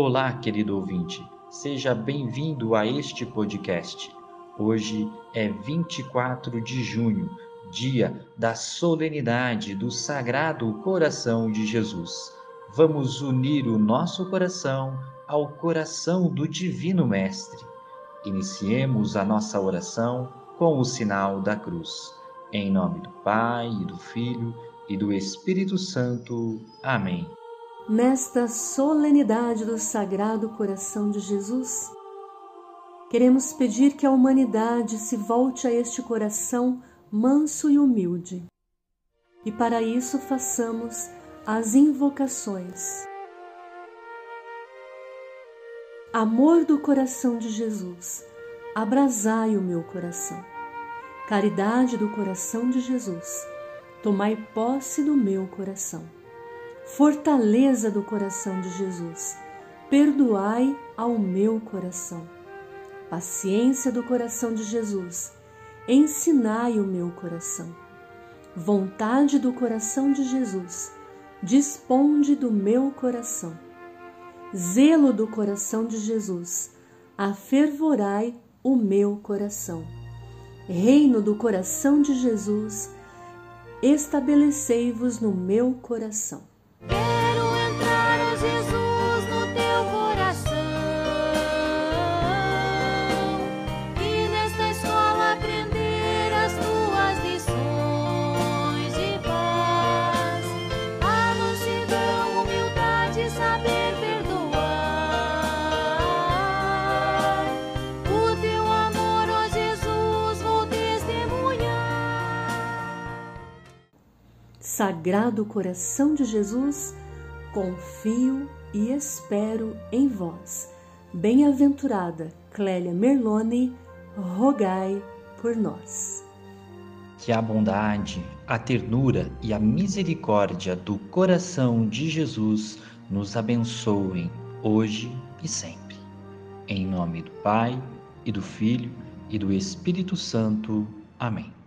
Olá, querido ouvinte, seja bem-vindo a este podcast. Hoje é 24 de junho, dia da solenidade do Sagrado Coração de Jesus. Vamos unir o nosso coração ao coração do Divino Mestre. Iniciemos a nossa oração com o sinal da cruz. Em nome do Pai, e do Filho e do Espírito Santo. Amém. Nesta solenidade do Sagrado Coração de Jesus, queremos pedir que a humanidade se volte a este coração manso e humilde. E para isso façamos as invocações. Amor do coração de Jesus, abrasai o meu coração. Caridade do coração de Jesus, tomai posse do meu coração. Fortaleza do coração de Jesus, perdoai ao meu coração. Paciência do coração de Jesus, ensinai o meu coração. Vontade do coração de Jesus, disponde do meu coração. Zelo do coração de Jesus, afervorai o meu coração. Reino do coração de Jesus, estabelecei-vos no meu coração. Sagrado Coração de Jesus, confio e espero em vós. Bem-aventurada Clélia Merlone, rogai por nós. Que a bondade, a ternura e a misericórdia do coração de Jesus nos abençoem hoje e sempre. Em nome do Pai, e do Filho, e do Espírito Santo. Amém.